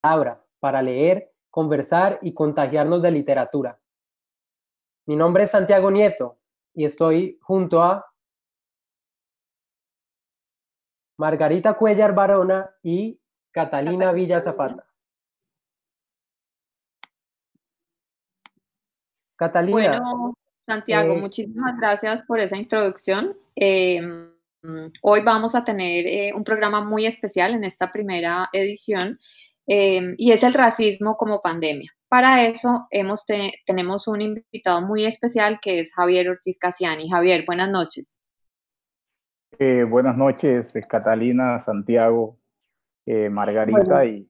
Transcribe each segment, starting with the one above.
palabra para leer, conversar y contagiarnos de literatura. Mi nombre es Santiago Nieto y estoy junto a Margarita Cuellar Barona y Catalina Villa Zapata. Catalina. Bueno, Santiago, eh, muchísimas gracias por esa introducción. Em, hoy vamos a tener eh, un programa muy especial en esta primera edición em, y es el racismo como pandemia. Para eso hemos tenemos un invitado muy especial que es Javier Ortiz Casiani. Javier, buenas noches. Eh, buenas noches, Catalina, Santiago, eh, Margarita y,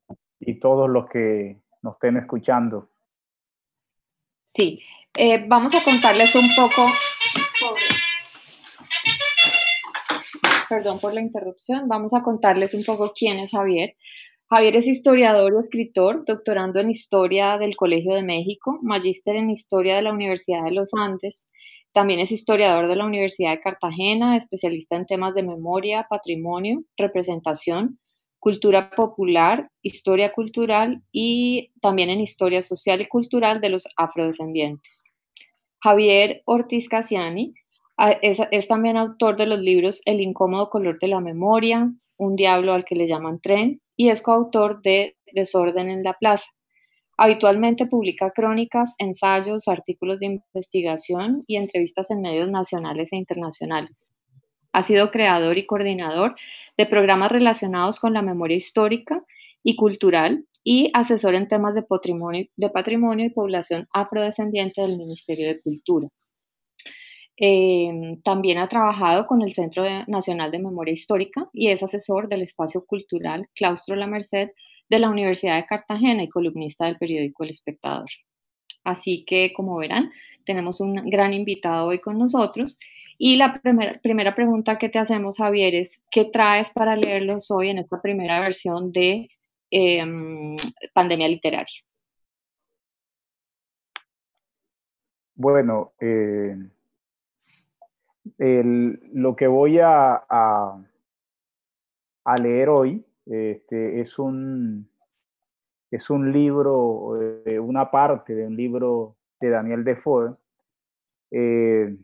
todos los que nos estén escuchando. Sí, eh, vamos a contarles un poco sobre... Perdón por la interrupción, vamos a contarles un poco quién es Javier. Javier es historiador y escritor, doctorando en Historia del Colegio de México, magíster en Historia de la Universidad de los Andes, también es historiador de la Universidad de Cartagena, especialista en temas de memoria, patrimonio, representación, cultura popular, historia cultural y también en historia social y cultural de los afrodescendientes. Javier Ortiz Casiani ah, es, es, también autor de los libros El incómodo color de la memoria, Un diablo al que le llaman tren y es coautor de Desorden en la Plaza. Habitualmente publica crónicas, ensayos, artículos de investigación y entrevistas en medios nacionales e internacionales. Ha sido creador y coordinador de programas relacionados con la memoria histórica y cultural y asesor en temas de patrimonio, y población afrodescendiente del Ministerio de Cultura. Eh, también ha trabajado con el Centro Nacional de Memoria Histórica y es asesor del espacio cultural Claustro La Merced de la Universidad de Cartagena y columnista del periódico El Espectador. Así que, como verán, tenemos un gran invitado hoy con nosotros. Y la primera, primera pregunta que te hacemos, Javier, es, ¿qué traes para leerlos hoy en esta primera versión de em, Pandemia Literaria? Bueno, eh, lo que voy a, a, leer hoy este, es, un, es un libro, eh, una parte de un libro de Daniel Defoe, eh,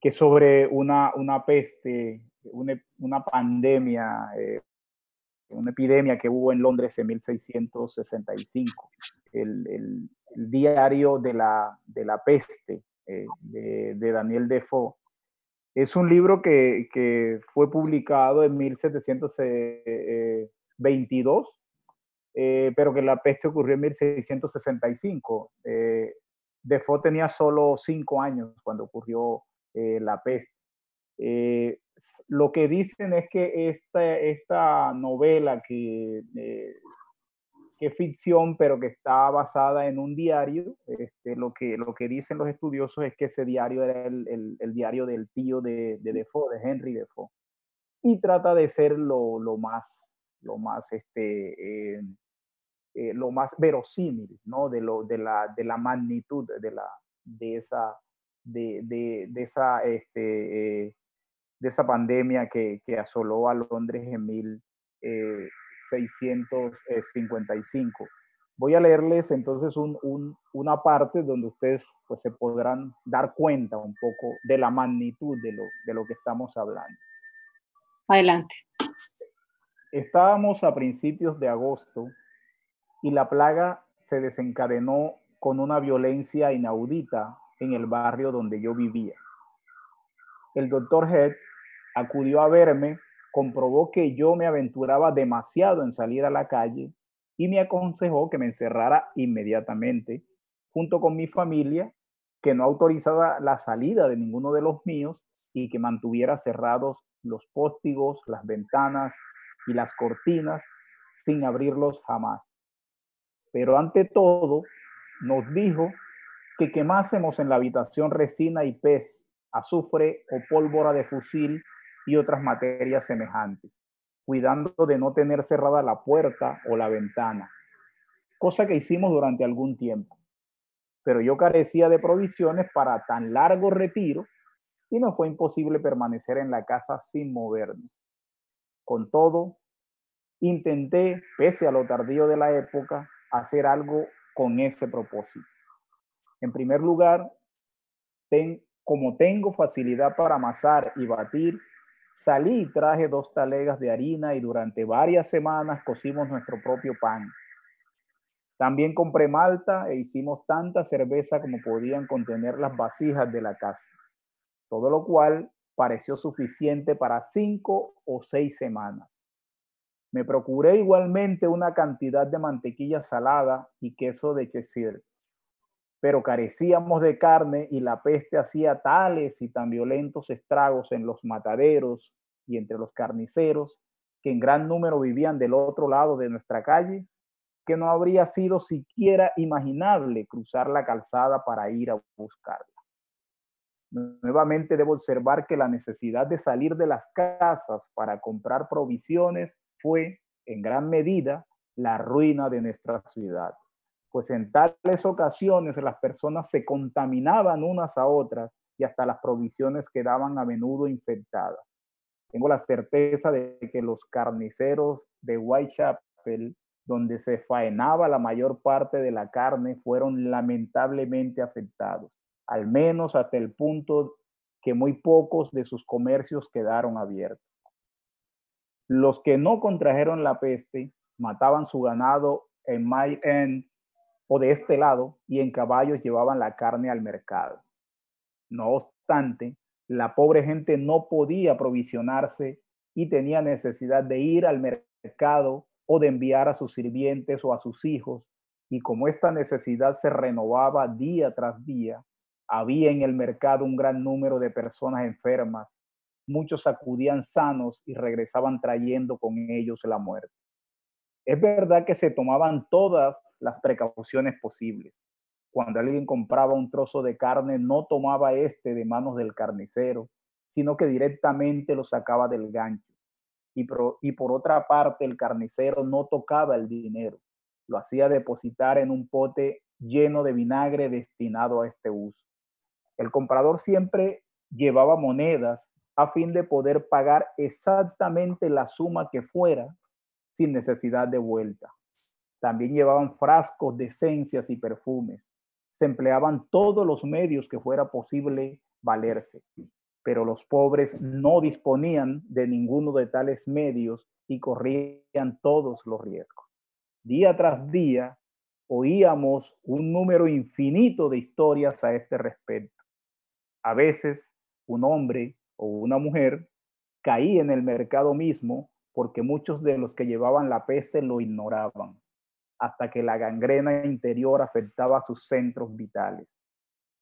que es sobre una, una peste, una, pandemia, eh, una epidemia que hubo en Londres en 1665. El, el, diario de la, de la peste de, de, Daniel Defoe es un libro que, fue publicado en 1722, eh, eh, pero que la peste ocurrió en 1665. Eh, Defoe tenía solo cinco años cuando ocurrió la peste. lo que dicen es que esta novela que que ficción, pero que está basada en un diario. Este, lo, que, lo que dicen los estudiosos es que ese diario era el, el, diario del tío de, de, Defoe, de Henry Defoe. Y trata de ser lo, lo más, lo más, este, eh, eh, lo más verosímil, ¿no? De, lo, de, la, de la magnitud de, la, de esa, de, de, esa, este, eh, de esa pandemia que, que, asoló a Londres en mil, 655. Voy a leerles entonces una parte donde ustedes pues, se podrán dar cuenta un poco de la magnitud de lo, de lo que estamos hablando. Adelante. Estábamos a principios de agosto y la plaga se desencadenó con una violencia inaudita en el barrio donde yo vivía. El doctor Head acudió a verme comprobó que yo me aventuraba demasiado en salir a la calle y me aconsejó que me encerrara inmediatamente junto con mi familia, que no autorizaba la salida de ninguno de los míos y que mantuviera cerrados los póstigos, las ventanas y las cortinas sin abrirlos jamás. Pero ante todo, nos dijo que quemásemos en la habitación resina y pez, azufre o pólvora de fusil y otras materias semejantes, cuidando de no tener cerrada la puerta o la ventana, cosa que hicimos durante algún tiempo. Pero yo carecía de provisiones para tan largo retiro y no fue imposible permanecer en la casa sin moverme. Con todo, intenté, pese a lo tardío de la época, hacer algo con ese propósito. En primer lugar, como tengo facilidad para amasar y batir, salí y traje dos talegas de harina y durante varias semanas cocimos nuestro propio pan. También compré malta e hicimos tanta cerveza como podían contener las vasijas de la casa, todo lo cual pareció suficiente para cinco o seis semanas. Me procuré igualmente una cantidad de mantequilla salada y queso de quesir, pero carecíamos de carne y la peste hacía tales y tan violentos estragos en los mataderos y entre los carniceros, que en gran número vivían del otro lado de nuestra calle, que no habría sido siquiera imaginable cruzar la calzada para ir a buscarla. Nuevamente debo observar que la necesidad de salir de las casas para comprar provisiones fue, en gran medida, la ruina de nuestra ciudad, pues en tales ocasiones las personas se contaminaban unas a otras y hasta las provisiones quedaban a menudo infectadas. Tengo la certeza de que los carniceros de Whitechapel, donde se faenaba la mayor parte de la carne, fueron lamentablemente afectados, al menos hasta el punto que muy pocos de sus comercios quedaron abiertos. Los que no contrajeron la peste mataban su ganado en My End o de este lado y en caballos llevaban la carne al mercado. No obstante, la pobre gente no podía provisionarse y tenía necesidad de ir al mercado o de enviar a sus sirvientes o a sus hijos. Y como esta necesidad se renovaba día tras día, había en el mercado un gran número de personas enfermas muchos acudían sanos y regresaban trayendo con ellos la muerte. Es verdad que se tomaban todas las precauciones posibles. Cuando alguien compraba un trozo de carne, no tomaba este de manos del carnicero, sino que directamente lo sacaba del gancho. Y por, y por otra parte, el carnicero no tocaba el dinero, lo hacía depositar en un pote lleno de vinagre destinado a este uso. El comprador siempre llevaba monedas a fin de poder pagar exactamente la suma que fuera sin necesidad de vuelta. También llevaban frascos de esencias y perfumes. Se empleaban todos los medios que fuera posible valerse, pero los pobres no disponían de ninguno de tales medios y corrían todos los riesgos. Día tras día oíamos un número infinito de historias a este respecto. A veces un hombre o una mujer caía en el mercado mismo porque muchos de los que llevaban la peste lo ignoraban, hasta que la gangrena interior afectaba sus centros vitales.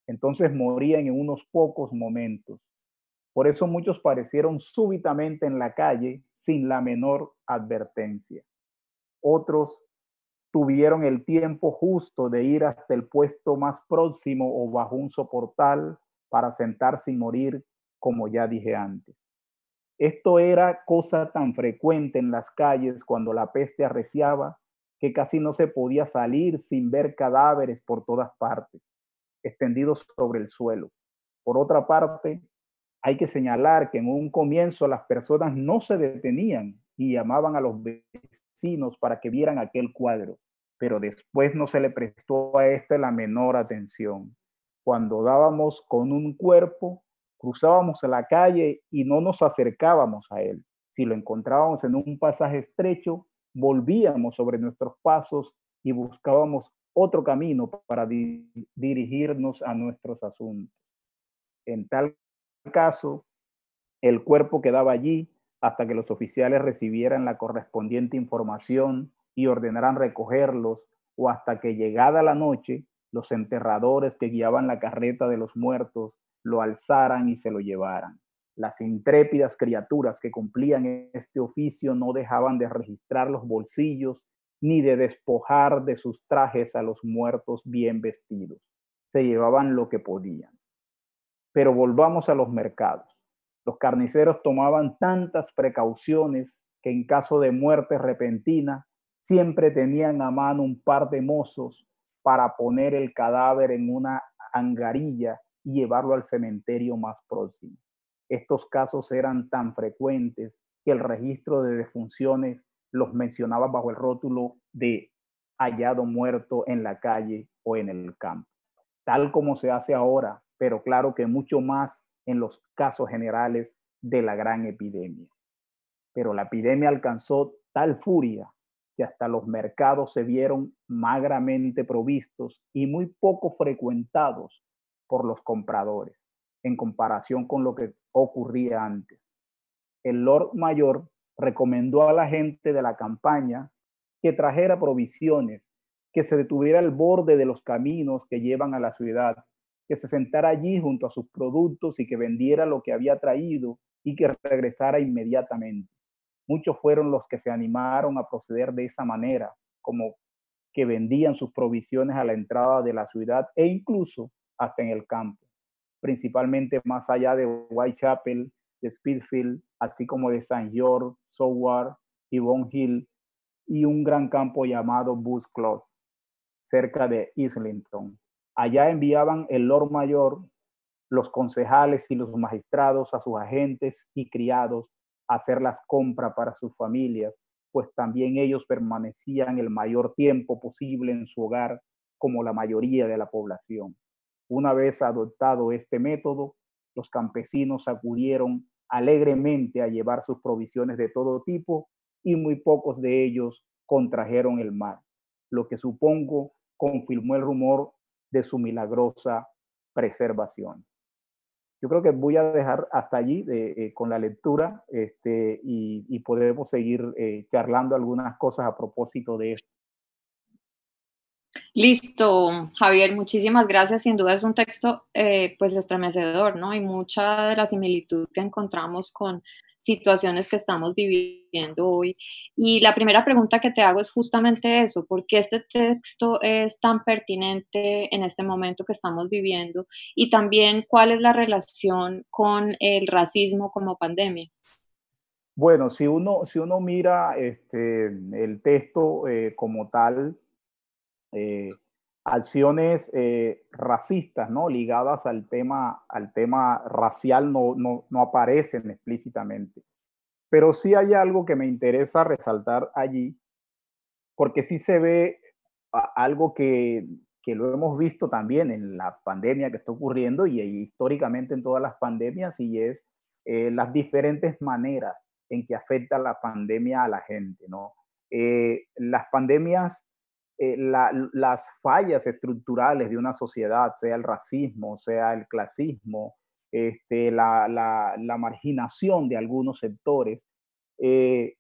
Entonces morían en unos pocos momentos. Por eso muchos parecieron súbitamente en la calle sin la menor advertencia. Otros tuvieron el tiempo justo de ir hasta el puesto más próximo o bajo un soportal para sentarse y morir como ya dije antes. Esto era cosa tan frecuente en las calles cuando la peste arreciaba que casi no se podía salir sin ver cadáveres por todas partes, extendidos sobre el suelo. Por otra parte, hay que señalar que en un comienzo las personas no se detenían y llamaban a los vecinos para que vieran aquel cuadro, pero después no se le prestó a este la menor atención. Cuando dábamos con un cuerpo, cruzábamos la calle y no nos acercábamos a él. Si lo encontrábamos en un pasaje estrecho, volvíamos sobre nuestros pasos y buscábamos otro camino para dirigirnos a nuestros asuntos. En tal caso, el cuerpo quedaba allí hasta que los oficiales recibieran la correspondiente información y ordenaran recogerlos o hasta que llegada la noche, los enterradores que guiaban la carreta de los muertos lo alzaran y se lo llevaran. Las intrépidas criaturas que cumplían este oficio no dejaban de registrar los bolsillos ni de despojar de sus trajes a los muertos bien vestidos. Se llevaban lo que podían. Pero volvamos a los mercados. Los carniceros tomaban tantas precauciones que en caso de muerte repentina siempre tenían a mano un par de mozos para poner el cadáver en una angarilla y llevarlo al cementerio más próximo. Estos casos eran tan frecuentes que el registro de defunciones los mencionaba bajo el rótulo de hallado muerto en la calle o en el campo, tal como se hace ahora, pero claro que mucho más en los casos generales de la gran epidemia. Pero la epidemia alcanzó tal furia que hasta los mercados se vieron magramente provistos y muy poco frecuentados por los compradores en comparación con lo que ocurría antes. El Lord Mayor recomendó a la gente de la campaña que trajera provisiones, que se detuviera al borde de los caminos que llevan a la ciudad, que se sentara allí junto a sus productos y que vendiera lo que había traído y que regresara inmediatamente. Muchos fueron los que se animaron a proceder de esa manera, como que vendían sus provisiones a la entrada de la ciudad e incluso hasta en el campo, principalmente más allá de Whitechapel, de Speedfield, así como de St. George, Soward y Bon Hill, y un gran campo llamado Bus Close, cerca de Islington. Allá enviaban el Lord Mayor, los concejales y los magistrados a sus agentes y criados a hacer las compras para sus familias, pues también ellos permanecían el mayor tiempo posible en su hogar como la mayoría de la población. Una vez adoptado este método, los campesinos acudieron alegremente a llevar sus provisiones de todo tipo y muy pocos de ellos contrajeron el mal, lo que supongo confirmó el rumor de su milagrosa preservación. Yo creo que voy a dejar hasta allí eh, con la lectura este, y, podemos seguir eh, charlando algunas cosas a propósito de esto. Listo, Javier, muchísimas gracias. Sin duda es un texto eh, pues estremecedor, ¿no? Y mucha de la similitud que encontramos con situaciones que estamos viviendo hoy. Y la primera pregunta que te hago es justamente eso, ¿por qué este texto es tan pertinente en este momento que estamos viviendo? Y también, ¿cuál es la relación con el racismo como pandemia? Bueno, si uno, si uno mira este, el texto eh, como tal, eh, acciones eh, racistas, ¿no? Ligadas al tema, al tema racial no, no, no, aparecen explícitamente. Pero sí hay algo que me interesa resaltar allí, porque sí se ve algo que, que lo hemos visto también en la pandemia que está ocurriendo y, históricamente en todas las pandemias, y es eh, las diferentes maneras en que afecta la pandemia a la gente, ¿no? las pandemias eh, las fallas estructurales de una sociedad, sea el racismo, sea el clasismo, este, la, marginación de algunos sectores, eh,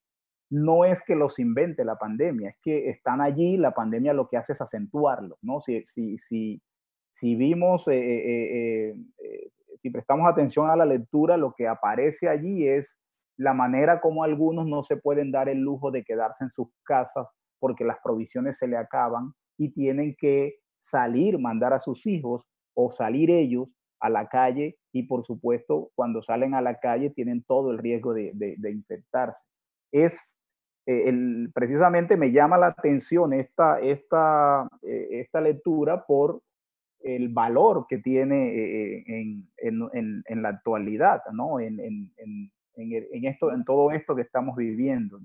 no es que los invente la pandemia, es que están allí, la pandemia lo que hace es acentuarlos, ¿no? Si, si, si, si vimos, eh, si prestamos atención a la lectura, lo que aparece allí es la manera como algunos no se pueden dar el lujo de quedarse en sus casas porque las provisiones se le acaban y tienen que salir, mandar a sus hijos o salir ellos a la calle y por supuesto cuando salen a la calle tienen todo el riesgo de, infectarse. Es eh, el, precisamente me llama la atención esta, esta, eh, esta lectura por el valor que tiene eh, en, en, en, la actualidad, ¿no? En, esto, en todo esto que estamos viviendo.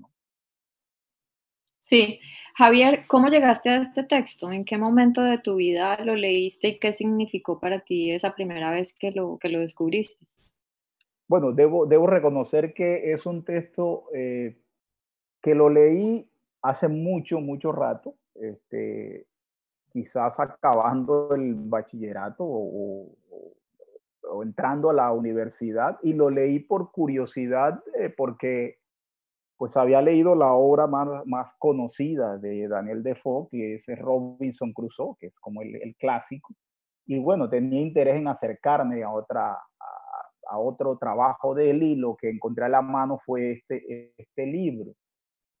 Sí, Javier, ¿cómo llegaste a este texto? ¿En qué momento de tu vida lo leíste y qué significó para ti esa primera vez que lo, que lo descubriste? Bueno, debo, debo reconocer que es un texto eh, que lo leí hace mucho, mucho rato, este, quizás acabando el bachillerato o, entrando a la universidad, y lo leí por curiosidad, eh, porque pues había leído la obra más, más conocida de Daniel Defoe, que es Robinson Crusoe, que es como el, clásico. Y bueno, tenía interés en acercarme a, otra, a, otro trabajo de él y lo que encontré a la mano fue este, este libro.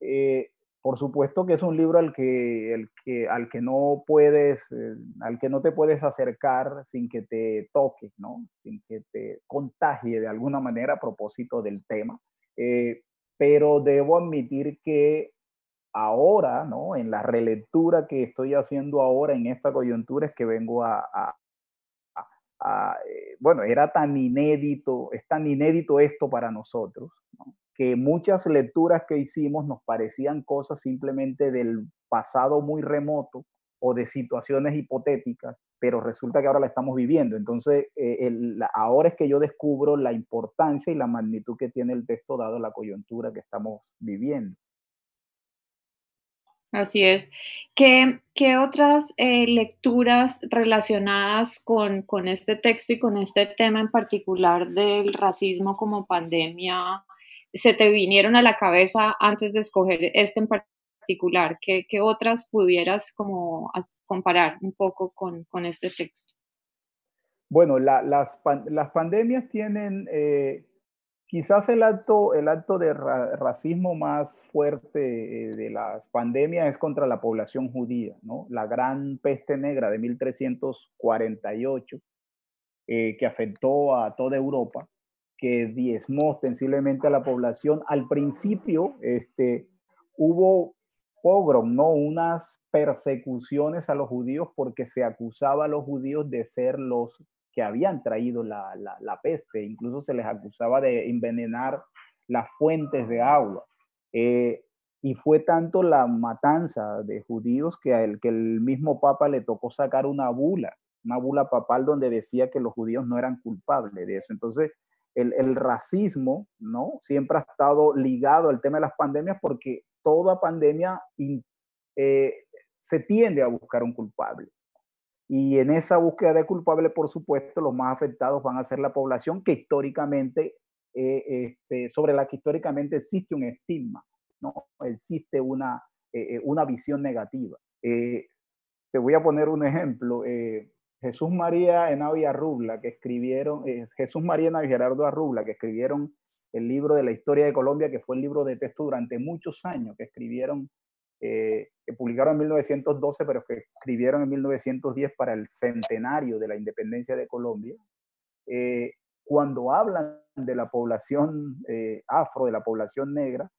Eh, por supuesto que es un libro al que, el que, al que no puedes, eh, al que no te puedes acercar sin que te toque, ¿no? Sin que te contagie de alguna manera a propósito del tema. Eh, pero debo admitir que ahora, ¿no? En la relectura que estoy haciendo ahora en esta coyuntura es que vengo a, eh, bueno, era tan inédito, es tan inédito esto para nosotros, que muchas lecturas que hicimos nos parecían cosas simplemente del pasado muy remoto o de situaciones hipotéticas, pero resulta que ahora la estamos viviendo. Entonces, eh, ahora es que yo descubro la importancia y la magnitud que tiene el texto dado la coyuntura que estamos viviendo. Así es. ¿Qué, otras eh, lecturas relacionadas con, con, este texto y con este tema en particular del racismo como pandemia se te vinieron a la cabeza antes de escoger este en particular? ¿Qué, otras pudieras como comparar un poco con, este texto? Bueno, las, las, pandemias tienen eh, quizás el acto, el acto de racismo más fuerte eh, de las pandemias es contra la población judía, ¿no? La gran peste negra de 1348 eh, que afectó a toda Europa que diezmó ostensiblemente a la población. Al principio este, hubo pogrom, ¿no? Unas persecuciones a los judíos porque se acusaba a los judíos de ser los que habían traído la, peste. Incluso se les acusaba de envenenar las fuentes de agua. Eh, y fue tanto la matanza de judíos que, el, que el mismo Papa le tocó sacar una bula, una bula papal donde decía que los judíos no eran culpables de eso. Entonces, el, racismo, ¿no? Siempre ha estado ligado al tema de las pandemias porque toda pandemia eh, se tiende a buscar un culpable. Y en esa búsqueda de culpable, por supuesto, los más afectados van a ser la población que históricamente, eh, este, sobre la que históricamente existe un estigma, ¿no? Existe una, eh, una visión negativa. te voy a poner un ejemplo. Jesús María Henao y Arrubla, que escribieron, Jesús María Henao y Gerardo Arrubla, que escribieron el libro de la historia de Colombia, que fue el libro de texto durante muchos años, que escribieron, eh, que publicaron en 1912, pero que escribieron en 1910 para el centenario de la independencia de Colombia. Eh, cuando hablan de la población afro, de la población negra,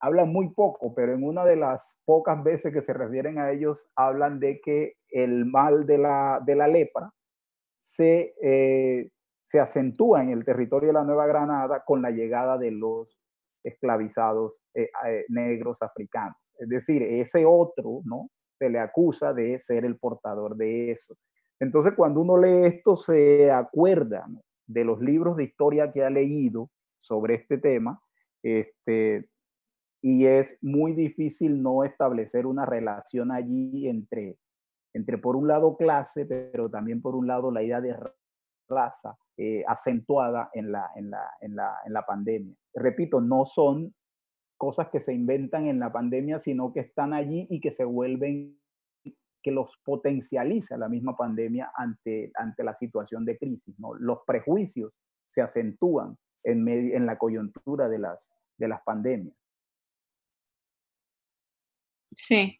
hablan muy poco, pero en una de las pocas veces que se refieren a ellos, hablan de que el mal de la, de la lepra se, eh, se acentúa en el territorio de la Nueva Granada con la llegada de los esclavizados eh, eh, negros africanos. Es decir, ese otro, ¿no? Se le acusa de ser el portador de eso. Entonces, cuando uno lee esto, se acuerda de los libros de historia que ha leído sobre este tema, este, y es muy difícil no establecer una relación allí entre, entre por un lado clase, pero también por un lado la idea de raza eh, acentuada en la, en, la, en, la, en la pandemia. Repito, no son cosas que se inventan en la pandemia, sino que están allí y que se vuelven, que los potencializa la misma pandemia ante, ante la situación de crisis. ¿no? Los prejuicios se acentúan en, en la coyuntura de las, de las pandemias. Sí.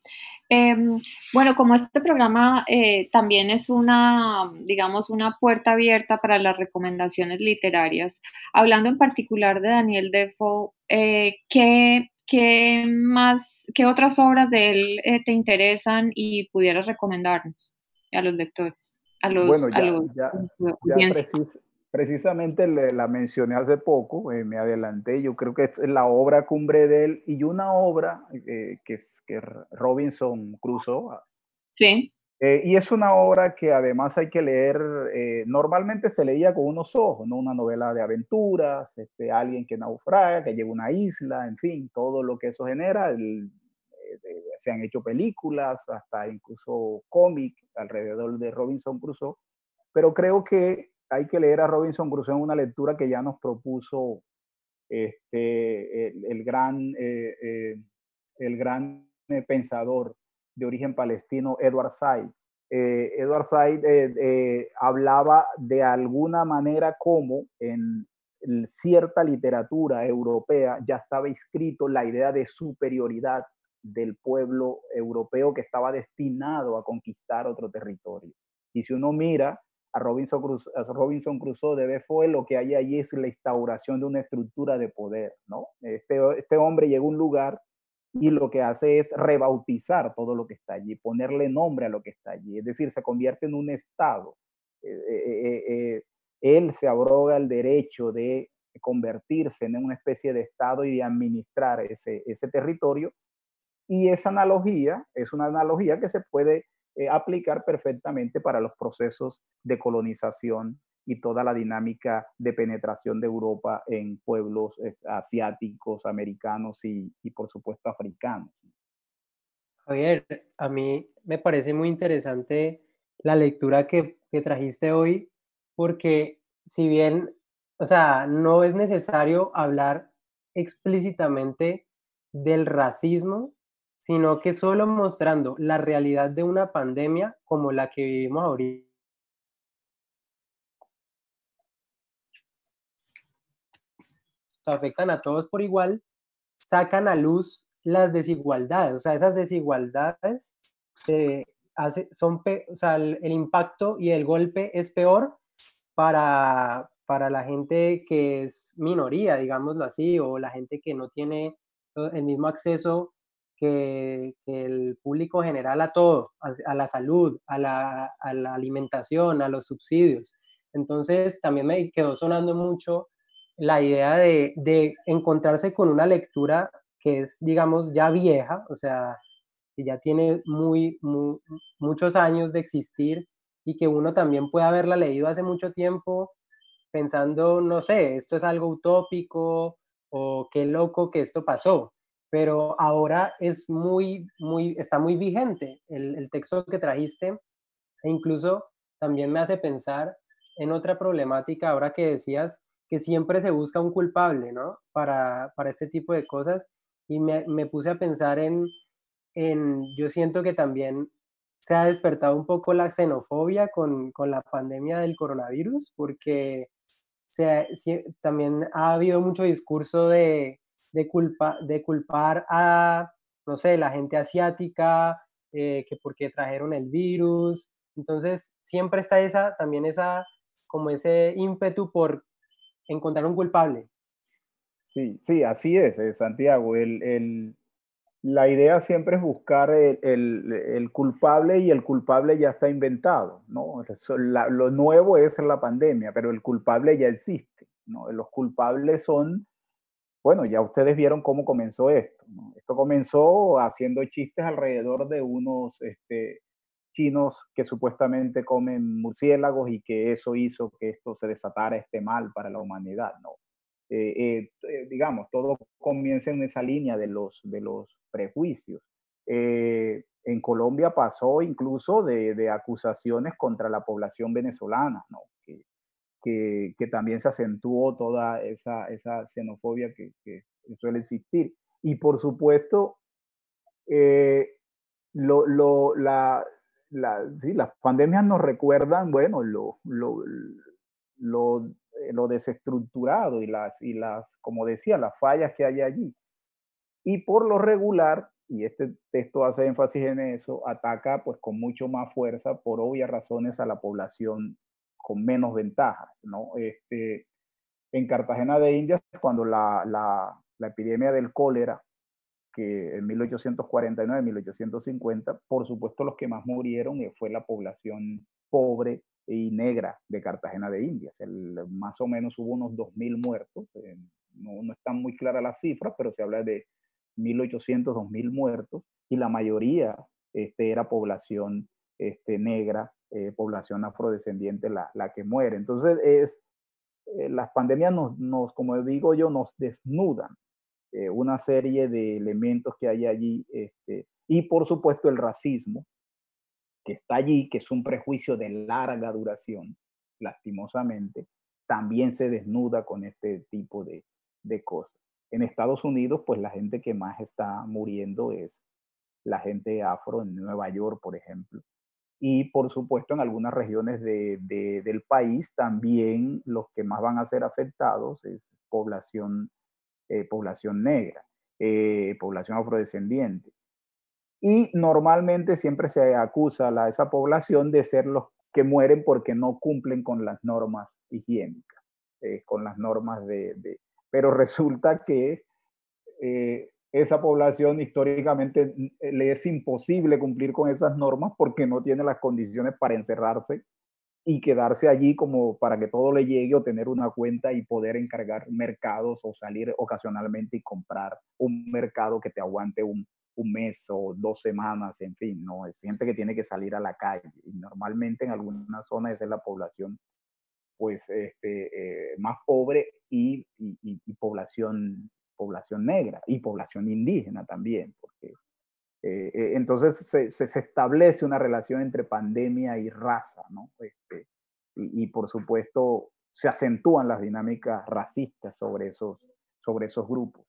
Em, bueno, como este programa eh, también es una, digamos, una puerta abierta para las recomendaciones literarias, hablando en particular de Daniel Defoe, eh, ¿qué, más, qué otras obras de él eh, te interesan y pudieras recomendarnos a los lectores? A los, bueno, ya, precisamente la mencioné hace poco, eh, me adelanté, yo creo que es la obra cumbre de él y una obra eh, que es que Robinson Crusoe. Ah, sí. Eh, y es una obra que además hay que leer, normalmente se leía con unos ojos, ¿no? Una novela de aventuras, este, alguien que naufraga, que llega a una isla, en fin, todo lo que eso genera. se han hecho películas, hasta incluso cómics alrededor de Robinson Crusoe, pero creo que hay que leer a Robinson Crusoe en una lectura que ya nos propuso este, el, gran, eh, eh, el gran eh, pensador de origen palestino, Edward Said. Edward Said hablaba de alguna manera como en cierta literatura europea ya estaba escrito la idea de superioridad del pueblo europeo que estaba destinado a conquistar otro territorio. Y si uno mira a Robinson, Crusoe, Robinson Crusoe de Defoe, lo que hay allí es la instauración de una estructura de poder, ¿no? Este, este hombre llega a un lugar y lo que hace es rebautizar todo lo que está allí, ponerle nombre a lo que está allí, es decir, se convierte en un Estado. Eh, eh, eh, él se abroga el derecho de convertirse en una especie de Estado y de administrar ese, ese territorio. Y esa analogía es una analogía que se puede eh, aplicar perfectamente para los procesos de colonización y toda la dinámica de penetración de Europa en pueblos eh, asiáticos, americanos y, y por supuesto africanos. Javier, a mí me parece muy interesante la lectura que, que trajiste hoy, porque si bien, o sea, no es necesario hablar explícitamente del racismo, sino que solo mostrando la realidad de una pandemia como la que vivimos ahorita. afectan a todos por igual, sacan a luz las desigualdades, o sea, esas desigualdades se hace, son, o sea, el, impacto y el golpe es peor para, para la gente que es minoría, digámoslo así, o la gente que no tiene el mismo acceso que, el público general a todo, a, la salud, a la, alimentación, a los subsidios. Entonces, también me quedó sonando mucho la idea de, encontrarse con una lectura que es, digamos, ya vieja, o sea, que ya tiene muy, muchos años de existir y que uno también puede haberla leído hace mucho tiempo pensando, no sé, esto es algo utópico o qué loco que esto pasó, pero ahora es muy, muy, está muy vigente el, el texto que trajiste e incluso también me hace pensar en otra problemática ahora que decías que siempre se busca un culpable, ¿no? Para, para este tipo de cosas y me, me puse a pensar en, en, yo siento que también se ha despertado un poco la xenofobia con, con la pandemia del coronavirus, porque se, también ha habido mucho discurso de, de, culpa, de culpar a, no sé, la gente asiática, eh, que porque trajeron el virus. Entonces, siempre está esa, también esa, como ese ímpetu por encontrar un culpable. Sí, sí, así es, eh, Santiago. El, la idea siempre es buscar el, culpable y el culpable ya está inventado, ¿no? lo nuevo es la pandemia, pero el culpable ya existe, ¿no? Los culpables son, bueno, ya ustedes vieron cómo comenzó esto, Esto comenzó haciendo chistes alrededor de unos este, chinos que supuestamente comen murciélagos y que eso hizo que esto se desatara este mal para la humanidad, ¿no? Eh, eh, eh, digamos, todo comienza en esa línea de los, de los prejuicios. en Colombia pasó incluso de, acusaciones contra la población venezolana, ¿no? Que, también se acentuó toda esa, esa xenofobia que, suele existir. Y por supuesto, lo, lo, la, la, las pandemias nos recuerdan, bueno, lo, lo, lo eh, lo desestructurado y las, y las, como decía, las fallas que hay allí. Y por lo regular, y este texto hace énfasis en eso, ataca pues con mucho más fuerza por obvias razones a la población con menos ventajas, ¿no? Este, en Cartagena de Indias, cuando la, la, la epidemia del cólera, que en 1849, 1850, por supuesto los que más murieron eh, fue la población pobre y negra de Cartagena de Indias. El, más o menos hubo unos 2.000 muertos. Eh, no, no están muy claras las cifras, pero se habla de 1.800, 2.000 muertos y la mayoría este, era población este, negra, eh, población afrodescendiente la, la, que muere. Entonces, es, eh, las pandemias nos, nos, como digo yo, nos desnudan una serie de elementos que hay allí este, y por supuesto el racismo, que está allí, que es un prejuicio de larga duración, lastimosamente, también se desnuda con este tipo de, cosas. En Estados Unidos, pues la gente que más está muriendo es la gente afro en Nueva York, por ejemplo. Y por supuesto, en algunas regiones del país también los que más van a ser afectados es población, eh, población negra, eh, población afrodescendiente. Y normalmente siempre se acusa a esa población de ser los que mueren porque no cumplen con las normas higiénicas, eh, con las normas de, Pero resulta que eh, esa población históricamente le es imposible cumplir con esas normas porque no tiene las condiciones para encerrarse y quedarse allí como para que todo le llegue o tener una cuenta y poder encargar mercados o salir ocasionalmente y comprar un mercado que te aguante un, mes o dos semanas, en fin, ¿no? Es gente que tiene que salir a la calle y normalmente en algunas zonas esa es la población pues este, eh, más pobre y, población, población negra y población indígena también, porque eh, eh, entonces se, establece una relación entre pandemia y raza, ¿no? Este, y, por supuesto se acentúan las dinámicas racistas sobre esos, sobre esos grupos.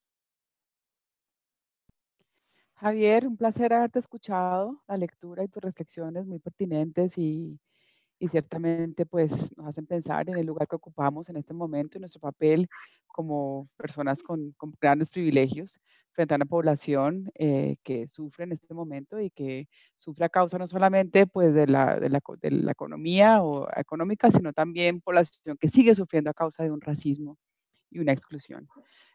Javier, un placer haberte escuchado, la lectura y tus reflexiones muy pertinentes y, y ciertamente pues nos hacen pensar en el lugar que ocupamos en este momento y nuestro papel como personas con, con grandes privilegios frente a una población eh, que sufre en este momento y que sufre a causa no solamente pues de la, de la, de la economía o económica, sino también población que sigue sufriendo a causa de un racismo y una exclusión.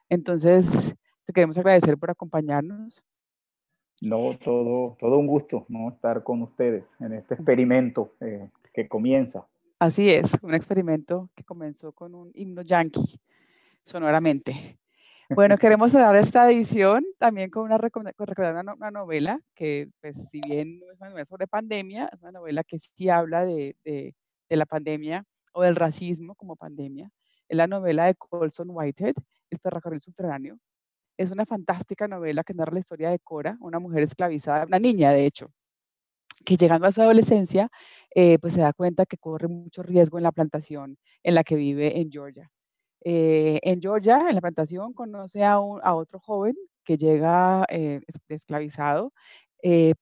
Entonces, te queremos agradecer por acompañarnos. No, todo, todo un gusto ¿no? estar con ustedes en este experimento eh, que comienza. Así es, un experimento que comenzó con un himno yankee, sonoramente. Bueno, queremos cerrar esta edición también con una, recomendando una, novela que, pues, si bien no es una novela sobre pandemia, es una novela que sí habla de, de, de la pandemia o del racismo como pandemia. Es la novela de Colson Whitehead, El ferrocarril subterráneo. Es una fantástica novela que narra la historia de Cora, una mujer esclavizada, una niña de hecho, que llegando a su adolescencia, eh, pues se da cuenta que corre mucho riesgo en la plantación en la que vive en Georgia. Eh, en Georgia, en la plantación, conoce a, otro joven que llega eh, esclavizado,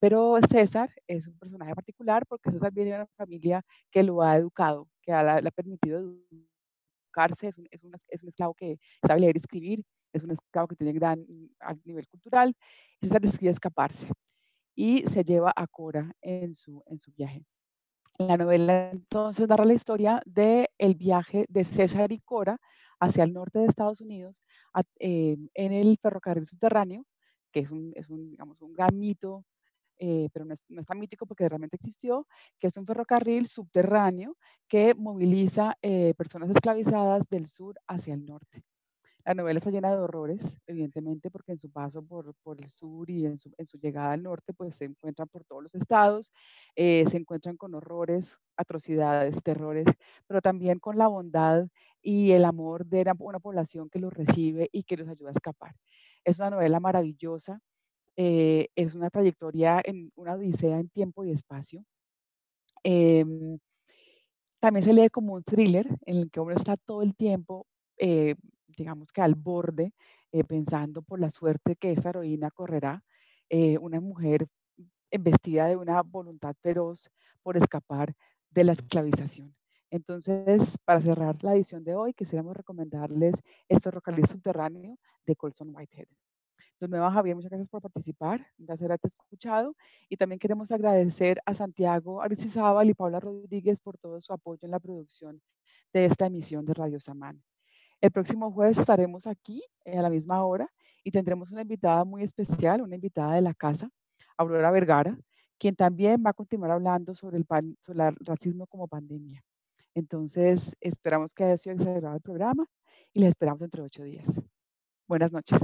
pero César es un personaje particular porque César viene de una familia que lo ha educado, que le ha permitido educarse, es un, es, esclavo que sabe leer y escribir, es un esclavo que tiene gran nivel cultural, César decide escaparse y se lleva a Cora en su, en su viaje. La novela entonces narra la historia del el viaje de César y Cora hacia el norte de Estados Unidos eh, en el ferrocarril subterráneo, que es un, es un, digamos, un gran mito, eh, pero no es, no es, mítico porque realmente existió, que es un ferrocarril subterráneo que moviliza eh, personas esclavizadas del sur hacia el norte. La novela está llena de horrores, evidentemente, porque en su paso por, por el sur y en su, en su, llegada al norte, pues se encuentran por todos los estados, eh, se encuentran con horrores, atrocidades, terrores, pero también con la bondad y el amor de una población que los recibe y que los ayuda a escapar. Es una novela maravillosa, eh, es una trayectoria en una odisea en tiempo y espacio. Eh, también se lee como un thriller en el que uno está todo el tiempo eh, digamos que al borde, eh, pensando por la suerte que esta heroína correrá, eh, una mujer vestida de una voluntad feroz por escapar de la esclavización. Entonces, para cerrar la edición de hoy, quisiéramos recomendarles el ferrocarril subterráneo de Colson Whitehead. De nuevo, Javier, muchas gracias por participar, un placer haberte escuchado y también queremos agradecer a Santiago Aristizábal y Paula Rodríguez por todo su apoyo en la producción de esta emisión de Radio Samán. El próximo jueves estaremos aquí eh, a la misma hora y tendremos una invitada muy especial, una invitada de la casa, Aurora Vergara, quien también va a continuar hablando sobre el, racismo como pandemia. Entonces, esperamos que haya sido exagerado el programa y les esperamos dentro de ocho días. Buenas noches.